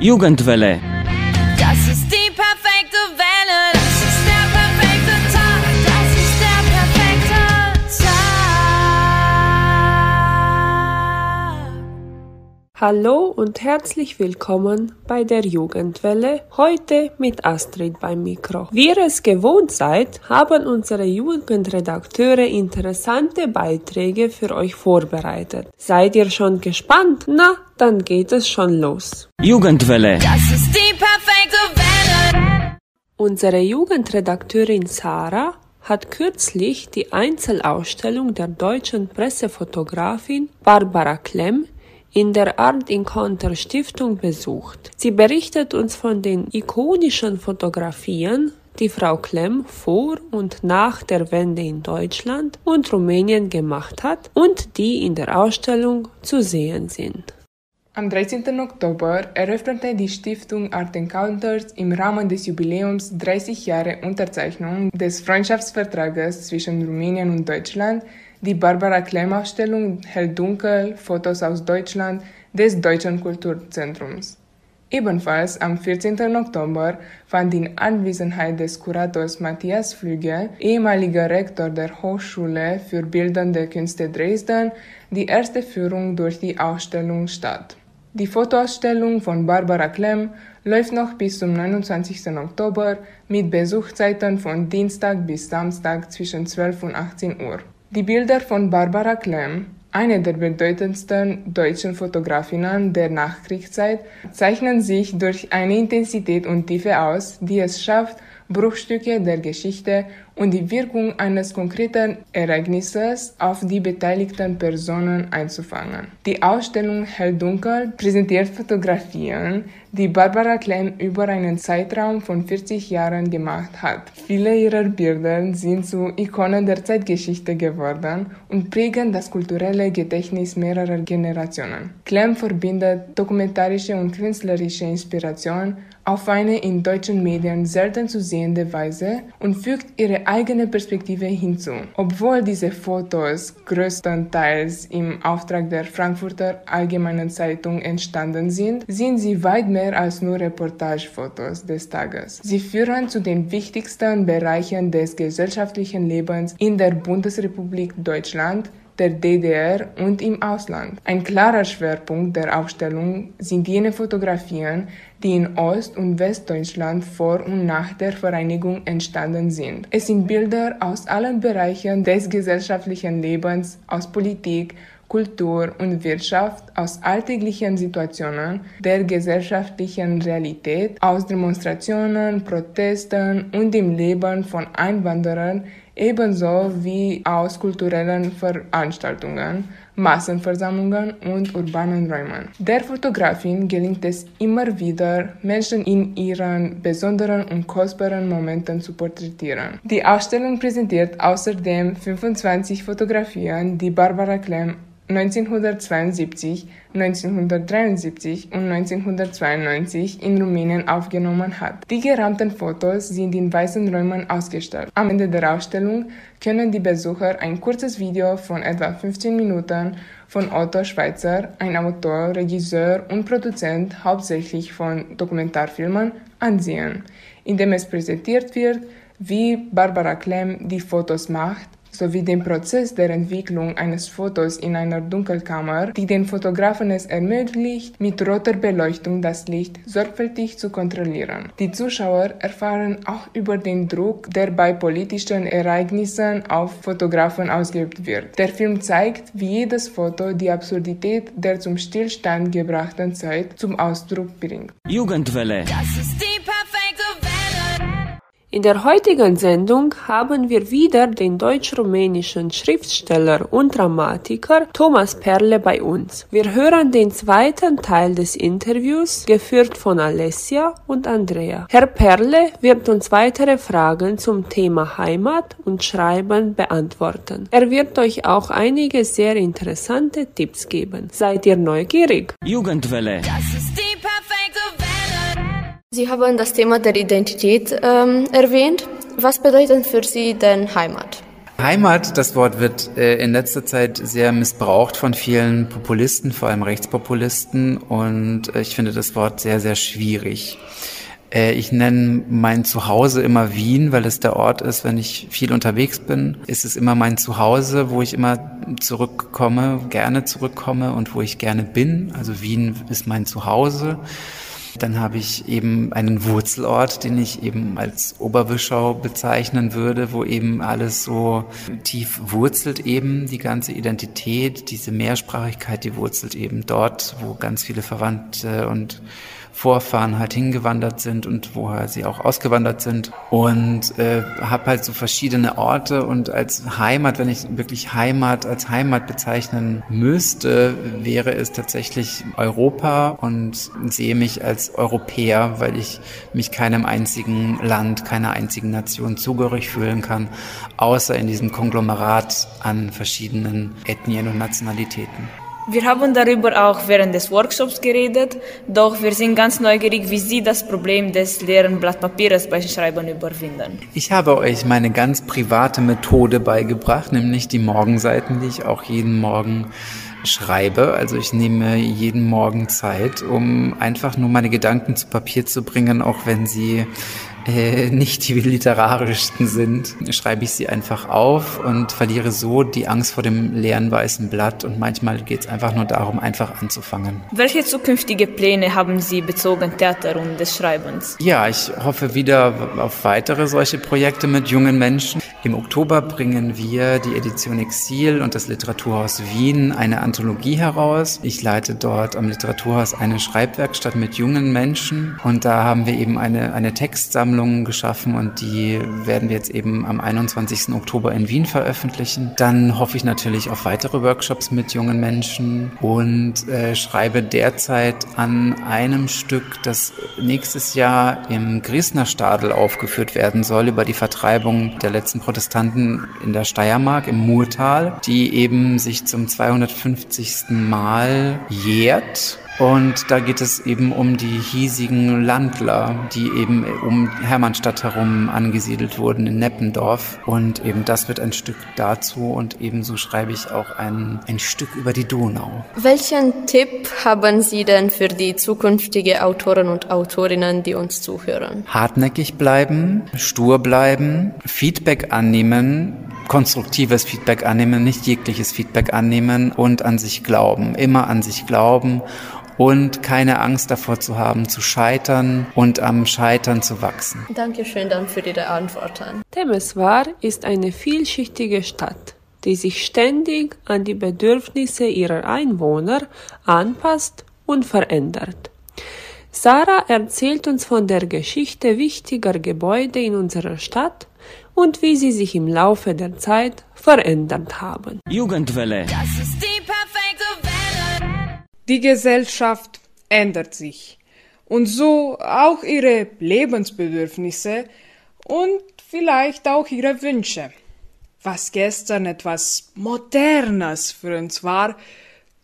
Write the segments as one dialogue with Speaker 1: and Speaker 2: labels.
Speaker 1: Jugendwelle.
Speaker 2: Hallo und herzlich willkommen bei der Jugendwelle, heute mit Astrid beim Mikro. Wie ihr es gewohnt seid, haben unsere Jugendredakteure interessante Beiträge für euch vorbereitet. Seid ihr schon gespannt? Na, dann geht es schon los.
Speaker 1: Jugendwelle.
Speaker 3: Das ist die perfekte Welle.
Speaker 2: Unsere Jugendredakteurin Sarah hat kürzlich die Einzelausstellung der deutschen Pressefotografin Barbara Klemm in der Art Encounter Stiftung besucht. Sie berichtet uns von den ikonischen Fotografien, die Frau Klemm vor und nach der Wende in Deutschland und Rumänien gemacht hat und die in der Ausstellung zu sehen sind.
Speaker 4: Am 13. Oktober eröffnete die Stiftung Art Encounters im Rahmen des Jubiläums 30 Jahre Unterzeichnung des Freundschaftsvertrages zwischen Rumänien und Deutschland die Barbara Klemm Ausstellung Hell Dunkel Fotos aus Deutschland des Deutschen Kulturzentrums. Ebenfalls am 14. Oktober fand in Anwesenheit des Kurators Matthias Flüge, ehemaliger Rektor der Hochschule für Bildende Künste Dresden, die erste Führung durch die Ausstellung statt. Die Fotoausstellung von Barbara Klemm läuft noch bis zum 29. Oktober mit Besuchzeiten von Dienstag bis Samstag zwischen 12 und 18 Uhr. Die Bilder von Barbara Klemm, eine der bedeutendsten deutschen Fotografinnen der Nachkriegszeit, zeichnen sich durch eine Intensität und Tiefe aus, die es schafft, Bruchstücke der Geschichte und die Wirkung eines konkreten Ereignisses auf die beteiligten Personen einzufangen. Die Ausstellung Hell-Dunkel präsentiert Fotografien, die Barbara Klemm über einen Zeitraum von 40 Jahren gemacht hat. Viele ihrer Bilder sind zu Ikonen der Zeitgeschichte geworden und prägen das kulturelle Gedächtnis mehrerer Generationen. Klemm verbindet dokumentarische und künstlerische Inspiration auf eine in deutschen Medien selten zu sehende Weise und fügt ihre eigene Perspektive hinzu. Obwohl diese Fotos größtenteils im Auftrag der Frankfurter Allgemeinen Zeitung entstanden sind, sind sie weit mehr als nur Reportagefotos des Tages. Sie führen zu den wichtigsten Bereichen des gesellschaftlichen Lebens in der Bundesrepublik Deutschland, der DDR und im Ausland. Ein klarer Schwerpunkt der Ausstellung sind jene Fotografien, die in Ost- und Westdeutschland vor und nach der Vereinigung entstanden sind. Es sind Bilder aus allen Bereichen des gesellschaftlichen Lebens, aus Politik, Kultur und Wirtschaft, aus alltäglichen Situationen der gesellschaftlichen Realität, aus Demonstrationen, Protesten und dem Leben von Einwanderern, ebenso wie aus kulturellen Veranstaltungen, Massenversammlungen und urbanen Räumen. Der Fotografin gelingt es immer wieder, Menschen in ihren besonderen und kostbaren Momenten zu porträtieren. Die Ausstellung präsentiert außerdem 25 Fotografien, die Barbara Klemm 1972, 1973 und 1992 in Rumänien aufgenommen hat. Die gerahmten Fotos sind in weißen Räumen ausgestellt. Am Ende der Ausstellung können die Besucher ein kurzes Video von etwa 15 Minuten von Otto Schweitzer, ein Autor, Regisseur und Produzent hauptsächlich von Dokumentarfilmen, ansehen, in dem es präsentiert wird, wie Barbara Klemm die Fotos macht, sowie den Prozess der Entwicklung eines Fotos in einer Dunkelkammer, die den Fotografen es ermöglicht, mit roter Beleuchtung das Licht sorgfältig zu kontrollieren. Die Zuschauer erfahren auch über den Druck, der bei politischen Ereignissen auf Fotografen ausgeübt wird. Der Film zeigt, wie jedes Foto die Absurdität der zum Stillstand gebrachten Zeit zum Ausdruck bringt.
Speaker 1: Jugendwelle.
Speaker 3: Das ist die.
Speaker 2: In der heutigen Sendung haben wir wieder den deutsch-rumänischen Schriftsteller und Dramatiker Thomas Perle bei uns. Wir hören den zweiten Teil des Interviews, geführt von Alessia und Andrea. Herr Perle wird uns weitere Fragen zum Thema Heimat und Schreiben beantworten. Er wird euch auch einige sehr interessante Tipps geben. Seid ihr neugierig?
Speaker 1: Jugendwelle.
Speaker 5: Sie haben das Thema der Identität ähm, erwähnt. Was bedeutet für Sie denn Heimat? Heimat, das Wort wird äh, in letzter Zeit sehr missbraucht von vielen Populisten, vor allem Rechtspopulisten. Und äh, ich finde das Wort sehr, sehr schwierig. Äh, ich nenne mein Zuhause immer Wien, weil es der Ort ist, wenn ich viel unterwegs bin. Ist es immer mein Zuhause, wo ich immer zurückkomme, gerne zurückkomme und wo ich gerne bin. Also Wien ist mein Zuhause. Dann habe ich eben einen Wurzelort, den ich eben als Oberwischau bezeichnen würde, wo eben alles so tief wurzelt eben, die ganze Identität, diese Mehrsprachigkeit, die wurzelt eben dort, wo ganz viele Verwandte und Vorfahren halt hingewandert sind und woher sie auch ausgewandert sind. Und äh, habe halt so verschiedene Orte und als Heimat, wenn ich wirklich Heimat als Heimat bezeichnen müsste, wäre es tatsächlich Europa und sehe mich als Europäer, weil ich mich keinem einzigen Land, keiner einzigen Nation zugehörig fühlen kann, außer in diesem Konglomerat an verschiedenen Ethnien und Nationalitäten.
Speaker 6: Wir haben darüber auch während des Workshops geredet, doch wir sind ganz neugierig, wie Sie das Problem des leeren Blatt Papiers beim Schreiben überwinden.
Speaker 5: Ich habe euch meine ganz private Methode beigebracht, nämlich die Morgenseiten, die ich auch jeden Morgen schreibe. Also ich nehme jeden Morgen Zeit, um einfach nur meine Gedanken zu Papier zu bringen, auch wenn sie äh, nicht die literarischsten sind, schreibe ich sie einfach auf und verliere so die Angst vor dem leeren weißen Blatt und manchmal geht es einfach nur darum, einfach anzufangen.
Speaker 6: Welche zukünftige Pläne haben Sie bezogen Theater und des Schreibens?
Speaker 5: Ja, ich hoffe wieder auf weitere solche Projekte mit jungen Menschen. Im Oktober bringen wir die Edition Exil und das Literaturhaus Wien eine Anthologie heraus. Ich leite dort am Literaturhaus eine Schreibwerkstatt mit jungen Menschen und da haben wir eben eine, eine Textsammlung geschaffen und die werden wir jetzt eben am 21. Oktober in Wien veröffentlichen. Dann hoffe ich natürlich auf weitere Workshops mit jungen Menschen und äh, schreibe derzeit an einem Stück, das nächstes Jahr im Griesner Stadel aufgeführt werden soll über die Vertreibung der letzten Protestanten in der Steiermark im Murtal, die eben sich zum 250. Mal jährt und da geht es eben um die hiesigen Landler, die eben um Hermannstadt herum angesiedelt wurden in Neppendorf. Und eben das wird ein Stück dazu und ebenso schreibe ich auch ein, ein Stück über die Donau.
Speaker 7: Welchen Tipp haben Sie denn für die zukünftige Autoren und Autorinnen, die uns zuhören?
Speaker 5: Hartnäckig bleiben, stur bleiben, Feedback annehmen, konstruktives Feedback annehmen, nicht jegliches Feedback annehmen und an sich glauben, immer an sich glauben und keine Angst davor zu haben, zu scheitern und am Scheitern zu wachsen.
Speaker 7: Dankeschön dann für Ihre Antworten.
Speaker 2: Temeswar ist eine vielschichtige Stadt, die sich ständig an die Bedürfnisse ihrer Einwohner anpasst und verändert. Sarah erzählt uns von der Geschichte wichtiger Gebäude in unserer Stadt und wie sie sich im Laufe der Zeit verändert haben.
Speaker 1: Jugendwelle.
Speaker 3: Das ist die.
Speaker 8: Die Gesellschaft ändert sich und so auch ihre Lebensbedürfnisse und vielleicht auch ihre Wünsche. Was gestern etwas Modernes für uns war,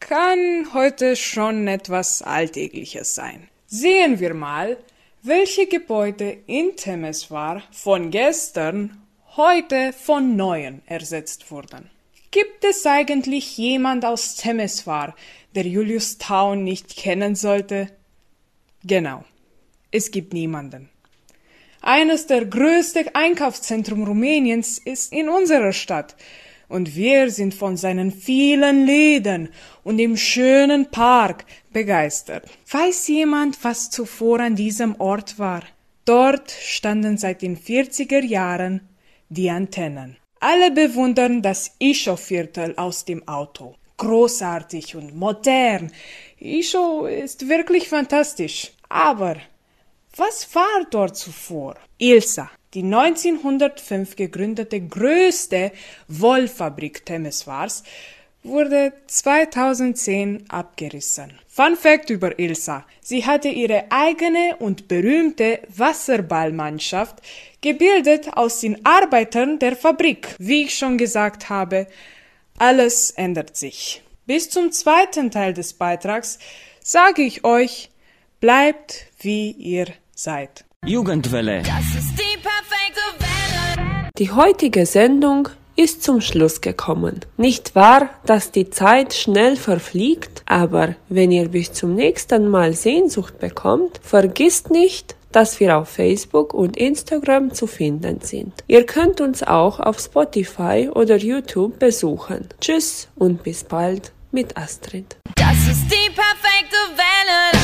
Speaker 8: kann heute schon etwas Alltägliches sein. Sehen wir mal, welche Gebäude in Temeswar von gestern heute von neuen ersetzt wurden. Gibt es eigentlich jemand aus Temeswar, der Julius Town nicht kennen sollte? Genau, es gibt niemanden. Eines der größten Einkaufszentren Rumäniens ist in unserer Stadt und wir sind von seinen vielen Läden und dem schönen Park begeistert. Weiß jemand, was zuvor an diesem Ort war? Dort standen seit den 40er Jahren die Antennen. Alle bewundern das Ischow-Viertel aus dem Auto. Großartig und modern. Ischow ist wirklich fantastisch. Aber was war dort zuvor? Ilsa, die 1905 gegründete größte Wollfabrik Temeswars, wurde 2010 abgerissen. Fun Fact über Ilsa. Sie hatte ihre eigene und berühmte Wasserballmannschaft, gebildet aus den Arbeitern der Fabrik. Wie ich schon gesagt habe, alles ändert sich. Bis zum zweiten Teil des Beitrags sage ich euch, bleibt wie ihr seid.
Speaker 1: Jugendwelle.
Speaker 3: Das ist die perfekte Welle.
Speaker 2: Die heutige Sendung ist zum Schluss gekommen. Nicht wahr, dass die Zeit schnell verfliegt, aber wenn ihr bis zum nächsten Mal Sehnsucht bekommt, vergisst nicht, dass wir auf Facebook und Instagram zu finden sind. Ihr könnt uns auch auf Spotify oder YouTube besuchen. Tschüss und bis bald mit Astrid.
Speaker 3: Das ist die perfekte Welle.